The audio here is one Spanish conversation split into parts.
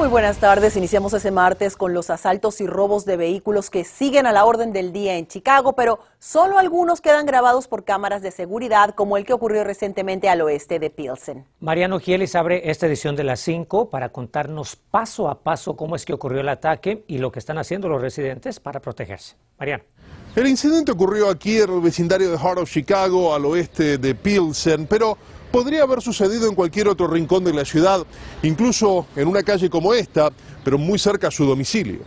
Muy buenas tardes. Iniciamos ese martes con los asaltos y robos de vehículos que siguen a la orden del día en Chicago, pero solo algunos quedan grabados por cámaras de seguridad, como el que ocurrió recientemente al oeste de Pilsen. Mariano Gielis abre esta edición de las 5 para contarnos paso a paso cómo es que ocurrió el ataque y lo que están haciendo los residentes para protegerse. Mariano. El incidente ocurrió aquí en el vecindario de Heart of Chicago, al oeste de Pilsen, pero podría haber sucedido en cualquier otro rincón de la ciudad, incluso en una calle como esta, pero muy cerca a su domicilio.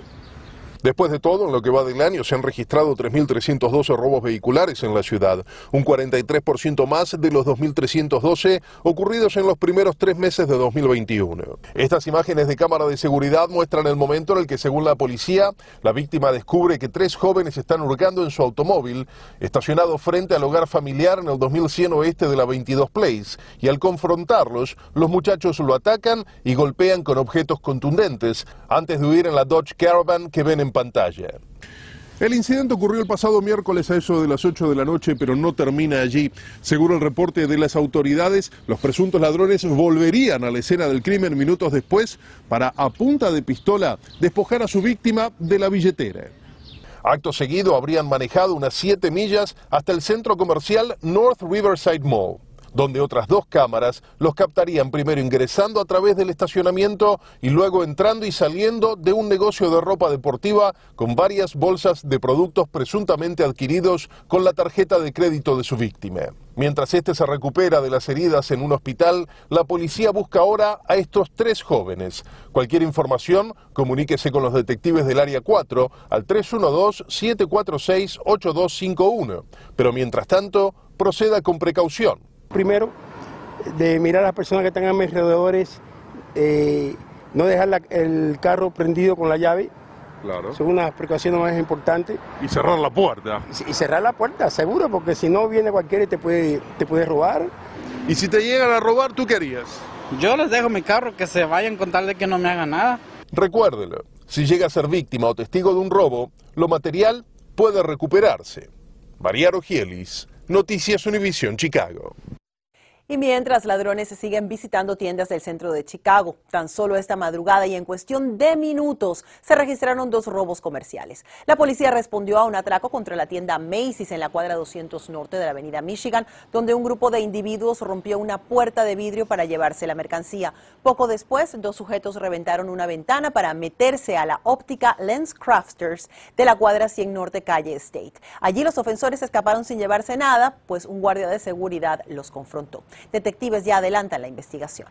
Después de todo, en lo que va del año se han registrado 3.312 robos vehiculares en la ciudad, un 43% más de los 2.312 ocurridos en los primeros tres meses de 2021. Estas imágenes de cámara de seguridad muestran el momento en el que, según la policía, la víctima descubre que tres jóvenes están hurgando en su automóvil, estacionado frente al hogar familiar en el 2100 oeste de la 22 Place, y al confrontarlos, los muchachos lo atacan y golpean con objetos contundentes antes de huir en la Dodge Caravan que ven en pantalla. El incidente ocurrió el pasado miércoles a eso de las 8 de la noche, pero no termina allí. Según el reporte de las autoridades, los presuntos ladrones volverían a la escena del crimen minutos después para, a punta de pistola, despojar a su víctima de la billetera. Acto seguido habrían manejado unas 7 millas hasta el centro comercial North Riverside Mall donde otras dos cámaras los captarían primero ingresando a través del estacionamiento y luego entrando y saliendo de un negocio de ropa deportiva con varias bolsas de productos presuntamente adquiridos con la tarjeta de crédito de su víctima. Mientras este se recupera de las heridas en un hospital, la policía busca ahora a estos tres jóvenes. Cualquier información, comuníquese con los detectives del Área 4 al 312-746-8251. Pero mientras tanto, proceda con precaución. Primero, de mirar a las personas que están a mis alrededores, eh, no dejar la- el carro prendido con la llave, Claro. son unas precauciones más importantes. Y cerrar la puerta. Y y cerrar la puerta, seguro, porque si no viene cualquiera y te puede, te puede robar. Y si te llegan a robar, ¿tú qué harías? Yo les dejo mi carro que se vayan con tal de que no me hagan nada. Recuérdelo, si llega a ser víctima o testigo de un robo, lo material puede recuperarse. María Rogielis, Noticias Univisión, Chicago. Y mientras ladrones se siguen visitando tiendas del centro de Chicago, tan solo esta madrugada y en cuestión de minutos se registraron dos robos comerciales. La policía respondió a un atraco contra la tienda Macy's en la cuadra 200 norte de la avenida Michigan, donde un grupo de individuos rompió una puerta de vidrio para llevarse la mercancía. Poco después, dos sujetos reventaron una ventana para meterse a la óptica Lens Crafters de la cuadra 100 norte calle State. Allí los ofensores escaparon sin llevarse nada, pues un guardia de seguridad los confrontó. Detectives ya adelantan la investigación.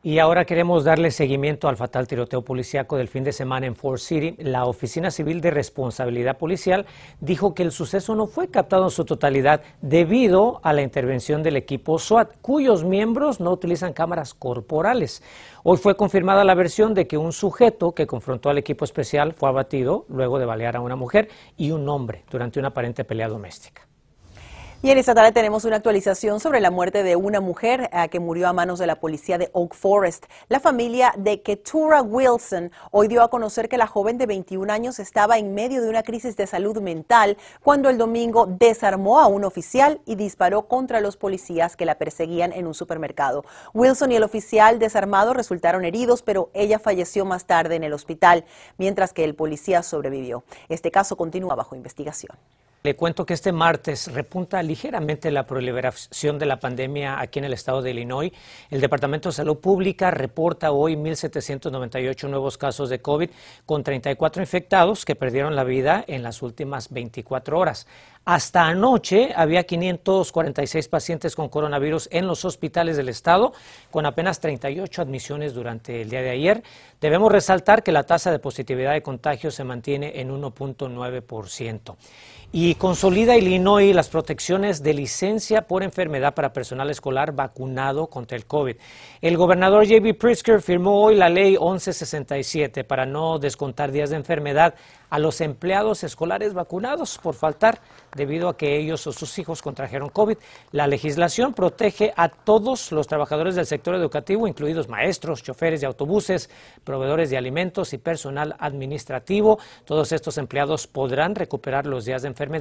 Y ahora queremos darle seguimiento al fatal tiroteo policíaco del fin de semana en Fort City. La Oficina Civil de Responsabilidad Policial dijo que el suceso no fue captado en su totalidad debido a la intervención del equipo SWAT, cuyos miembros no utilizan cámaras corporales. Hoy fue confirmada la versión de que un sujeto que confrontó al equipo especial fue abatido luego de balear a una mujer y un hombre durante una aparente pelea doméstica. Y en esta tarde tenemos una actualización sobre la muerte de una mujer eh, que murió a manos de la policía de Oak Forest. La familia de Keturah Wilson hoy dio a conocer que la joven de 21 años estaba en medio de una crisis de salud mental cuando el domingo desarmó a un oficial y disparó contra los policías que la perseguían en un supermercado. Wilson y el oficial desarmado resultaron heridos, pero ella falleció más tarde en el hospital, mientras que el policía sobrevivió. Este caso continúa bajo investigación. Le cuento que este martes repunta ligeramente la proliferación de la pandemia aquí en el estado de Illinois. El Departamento de Salud Pública reporta hoy 1.798 nuevos casos de COVID, con 34 infectados que perdieron la vida en las últimas 24 horas. Hasta anoche había 546 pacientes con coronavirus en los hospitales del estado, con apenas 38 admisiones durante el día de ayer. Debemos resaltar que la tasa de positividad de contagio se mantiene en 1.9%. Y consolida Illinois las protecciones de licencia por enfermedad para personal escolar vacunado contra el COVID. El gobernador J.B. Pritzker firmó hoy la ley 1167 para no descontar días de enfermedad a los empleados escolares vacunados por faltar debido a que ellos o sus hijos contrajeron COVID. La legislación protege a todos los trabajadores del sector educativo, incluidos maestros, choferes de autobuses, proveedores de alimentos y personal administrativo. Todos estos empleados podrán recuperar los días de enfermedad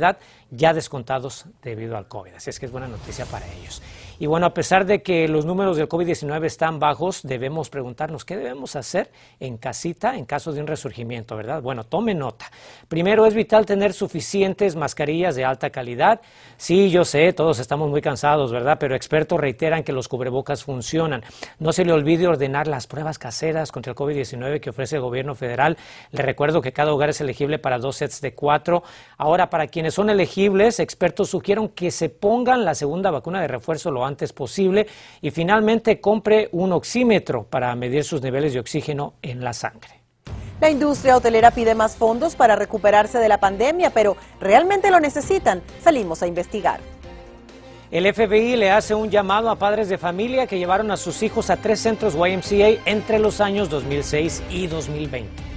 ya descontados debido al COVID. Así es que es buena noticia para ellos. Y bueno, a pesar de que los números del COVID-19 están bajos, debemos preguntarnos qué debemos hacer en casita en caso de un resurgimiento, ¿verdad? Bueno, tome nota. Primero, es vital tener suficientes mascarillas de alta calidad. Sí, yo sé, todos estamos muy cansados, ¿verdad? Pero expertos reiteran que los cubrebocas funcionan. No se le olvide ordenar las pruebas caseras contra el COVID-19 que ofrece el gobierno federal. Le recuerdo que cada hogar es elegible para dos sets de cuatro. Ahora, para quienes son elegibles, expertos sugieren que se pongan la segunda vacuna de refuerzo lo antes posible y finalmente compre un oxímetro para medir sus niveles de oxígeno en la sangre. La industria hotelera pide más fondos para recuperarse de la pandemia, pero ¿realmente lo necesitan? Salimos a investigar. El FBI le hace un llamado a padres de familia que llevaron a sus hijos a tres centros YMCA entre los años 2006 y 2020.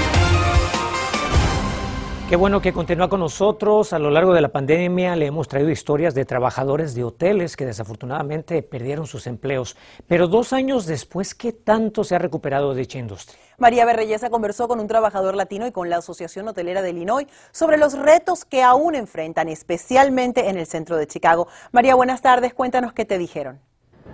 Qué bueno que continúa con nosotros. A lo largo de la pandemia le hemos traído historias de trabajadores de hoteles que desafortunadamente perdieron sus empleos. Pero dos años después, ¿qué tanto se ha recuperado dicha industria? María Berreyesa conversó con un trabajador latino y con la Asociación Hotelera de Illinois sobre los retos que aún enfrentan, especialmente en el centro de Chicago. María, buenas tardes. Cuéntanos qué te dijeron.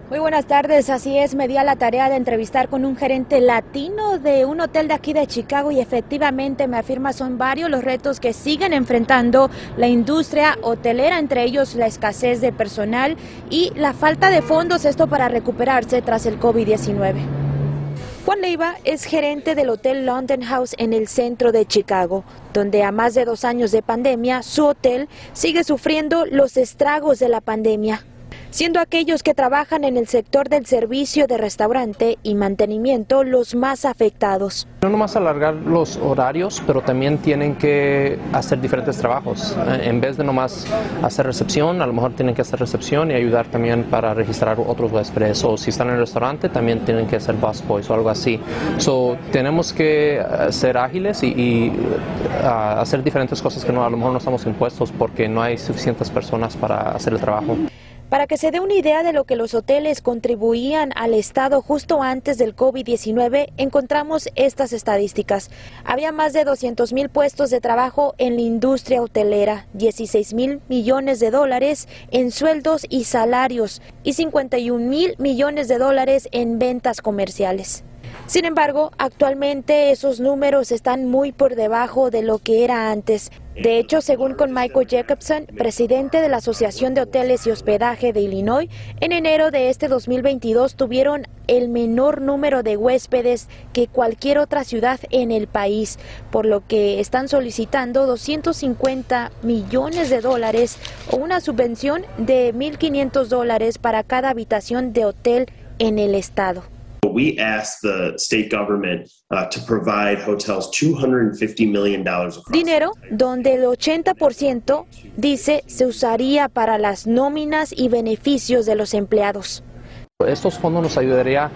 Muy buenas tardes, así es, me di a la tarea de entrevistar con un gerente latino de un hotel de aquí de Chicago y efectivamente me afirma son varios los retos que siguen enfrentando la industria hotelera, entre ellos la escasez de personal y la falta de fondos, esto para recuperarse tras el COVID-19. Juan Leiva es gerente del Hotel London House en el centro de Chicago, donde a más de dos años de pandemia su hotel sigue sufriendo los estragos de la pandemia siendo aquellos que trabajan en el sector del servicio de restaurante y mantenimiento los más afectados. No nomás alargar los horarios, pero también tienen que hacer diferentes trabajos. Eh, en vez de nomás hacer recepción, a lo mejor tienen que hacer recepción y ayudar también para registrar otros huéspedes. O si están en el restaurante, también tienen que hacer busboys o algo así. So, tenemos que eh, ser ágiles y, uh, hacer diferentes cosas que no, a lo mejor no estamos impuestos porque no hay suficientes personas para hacer el trabajo. Para que se dé una idea de lo que los hoteles contribuían al Estado justo antes del COVID-19, encontramos estas estadísticas. Había más de 200 mil puestos de trabajo en la industria hotelera, 16 mil millones de dólares en sueldos y salarios y 51 mil millones de dólares en ventas comerciales. Sin embargo, actualmente esos números están muy por debajo de lo que era antes. De hecho, según con Michael Jacobson, presidente de la Asociación de Hoteles y Hospedaje de Illinois, en enero de este 2022 tuvieron el menor número de huéspedes que cualquier otra ciudad en el país, por lo que están solicitando 250 millones de dólares o una subvención de 1.500 dólares para cada habitación de hotel en el estado. We asked the state government uh, to provide hotels $250 million. Dinero donde el 80% dice se usaría para las nóminas y beneficios de los empleados. Estos fondos nos ayudaría a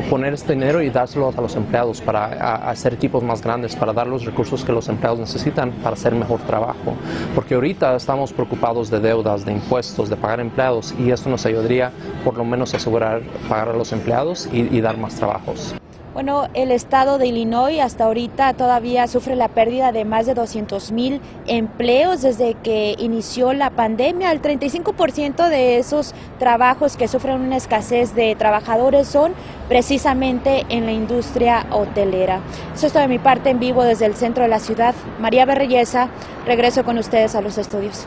poner este dinero y dárselo a los empleados para hacer equipos más grandes, para dar los recursos que los empleados necesitan para hacer mejor trabajo. Porque ahorita estamos preocupados de deudas, de impuestos, de pagar empleados y esto nos ayudaría por lo menos a asegurar pagar a los empleados y, y dar más trabajos. Bueno, el estado de Illinois hasta ahorita todavía sufre la pérdida de más de 200 mil empleos desde que inició la pandemia. El 35% de esos trabajos que sufren una escasez de trabajadores son precisamente en la industria hotelera. Eso es todo de mi parte en vivo desde el centro de la ciudad. María Berreyesa, regreso con ustedes a los estudios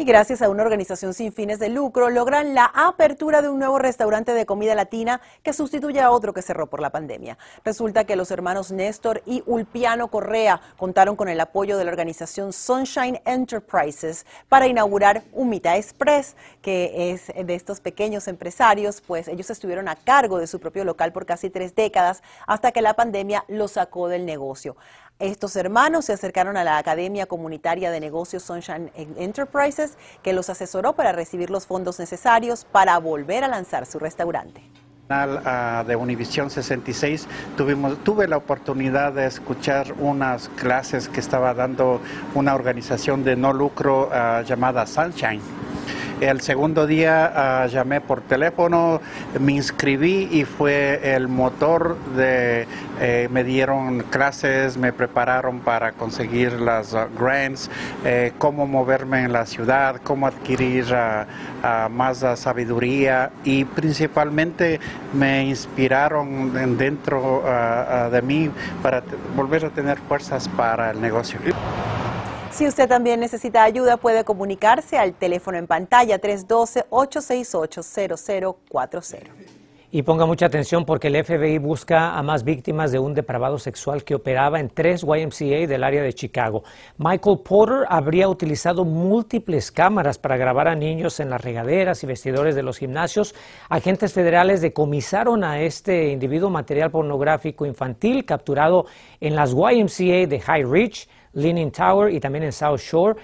y gracias a una organización sin fines de lucro logran la apertura de un nuevo restaurante de comida latina que sustituye a otro que cerró por la pandemia. Resulta que los hermanos Néstor y Ulpiano Correa contaron con el apoyo de la organización Sunshine Enterprises para inaugurar Umita Express, que es de estos pequeños empresarios, pues ellos estuvieron a cargo de su propio local por casi tres décadas hasta que la pandemia los sacó del negocio. Estos hermanos se acercaron a la Academia Comunitaria de Negocios Sunshine Enterprises, que los asesoró para recibir los fondos necesarios para volver a lanzar su restaurante. De Univisión 66 tuvimos, tuve la oportunidad de escuchar unas clases que estaba dando una organización de no lucro ah, llamada Sunshine el segundo día ah, llamé por teléfono, me inscribí y fue el motor de, eh, me dieron clases, me prepararon para conseguir las ah, grants, eh, cómo moverme en la ciudad, cómo adquirir ah, más sabiduría y principalmente me inspiraron dentro de mí para volver a tener fuerzas para el negocio. Si usted también necesita ayuda, puede comunicarse al teléfono en pantalla 312-868-0040. Y ponga mucha atención porque el FBI busca a más víctimas de un depravado sexual que operaba en tres YMCA del área de Chicago. Michael Porter habría utilizado múltiples cámaras para grabar a niños en las regaderas y vestidores de los gimnasios. Agentes federales decomisaron a este individuo material pornográfico infantil capturado en las YMCA de High Ridge. Leaning Tower y también en South Shore.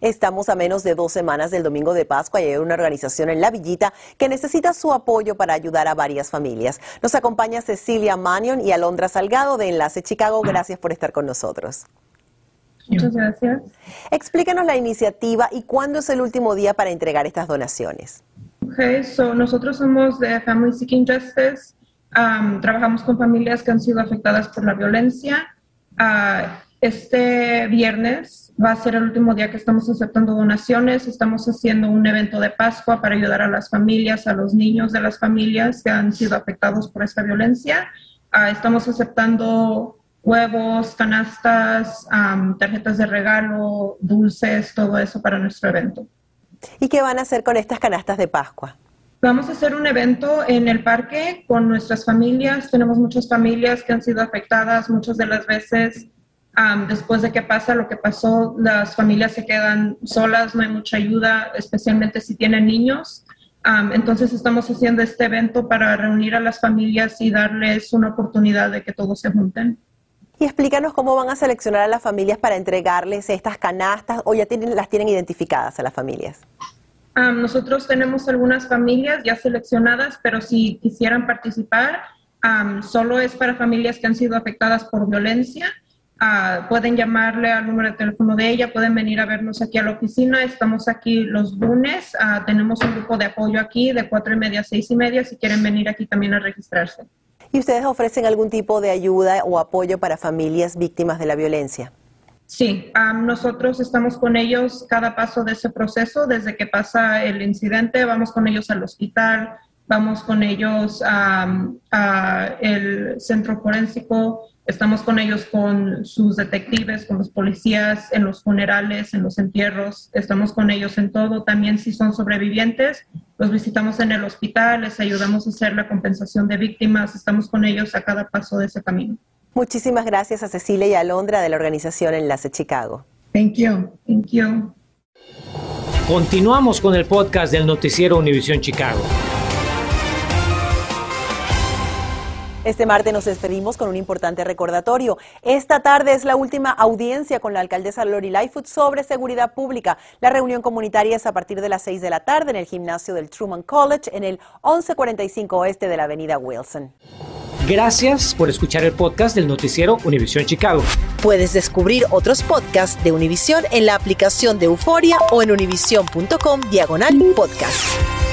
Estamos a menos de dos semanas del domingo de Pascua y hay una organización en La Villita que necesita su apoyo para ayudar a varias familias. Nos acompaña Cecilia Manion y Alondra Salgado de Enlace Chicago. Gracias por estar con nosotros. Muchas gracias. Explícanos la iniciativa y cuándo es el último día para entregar estas donaciones. Okay, so nosotros somos de Family Seeking Justice. Um, trabajamos con familias que han sido afectadas por la violencia. Uh, este viernes va a ser el último día que estamos aceptando donaciones. Estamos haciendo un evento de Pascua para ayudar a las familias, a los niños de las familias que han sido afectados por esta violencia. Ah, estamos aceptando huevos, canastas, tarjetas de regalo, dulces, todo eso para nuestro evento. ¿Y qué van a hacer con estas canastas de Pascua? Vamos a hacer un evento en el parque con nuestras familias. Tenemos muchas familias que han sido afectadas muchas de las veces después de que pasa lo que pasó, las familias se quedan solas, no hay mucha ayuda, especialmente si tienen niños. entonces estamos haciendo este evento para reunir a las familias y darles una oportunidad de que todos se junten. Y explícanos cómo van a seleccionar a las familias para entregarles estas canastas o ya tienen, las tienen identificadas a las familias. nosotros tenemos algunas familias ya seleccionadas, pero si quisieran participar, solo es para familias que han sido afectadas por violencia Ah, pueden llamarle al número de teléfono de ella, pueden venir a vernos aquí a la oficina. Estamos aquí los lunes. Ah, tenemos un grupo de apoyo aquí de cuatro y media a seis y media si quieren venir aquí también a registrarse. ¿Y ustedes ofrecen algún tipo de ayuda o apoyo para familias víctimas de la violencia? Sí, ah, nosotros estamos con ellos cada paso de ese proceso, desde que pasa el incidente, vamos con ellos al hospital, vamos con ellos al centro forénsico, Estamos con ellos, con sus detectives, con los policías, en los funerales, en los entierros. Estamos con ellos en todo. También si son sobrevivientes, los visitamos en el hospital, les ayudamos a hacer la compensación de víctimas. Estamos con ellos a cada paso de ese camino. Muchísimas gracias a Cecilia y a Londra de la organización Enlace Chicago. Thank you. Thank you. Continuamos con el podcast del noticiero Univisión Chicago. Este martes nos despedimos con un importante recordatorio. Esta tarde es la última audiencia con la alcaldesa Lori Lightfoot sobre seguridad pública. La reunión comunitaria es a partir de las 6 de la tarde en el gimnasio del Truman College en el 1145 oeste de la avenida Wilson. Gracias por escuchar el podcast del noticiero Univisión Chicago. Puedes descubrir otros podcasts de Univisión en la aplicación de Euforia o en univision.com diagonal podcast.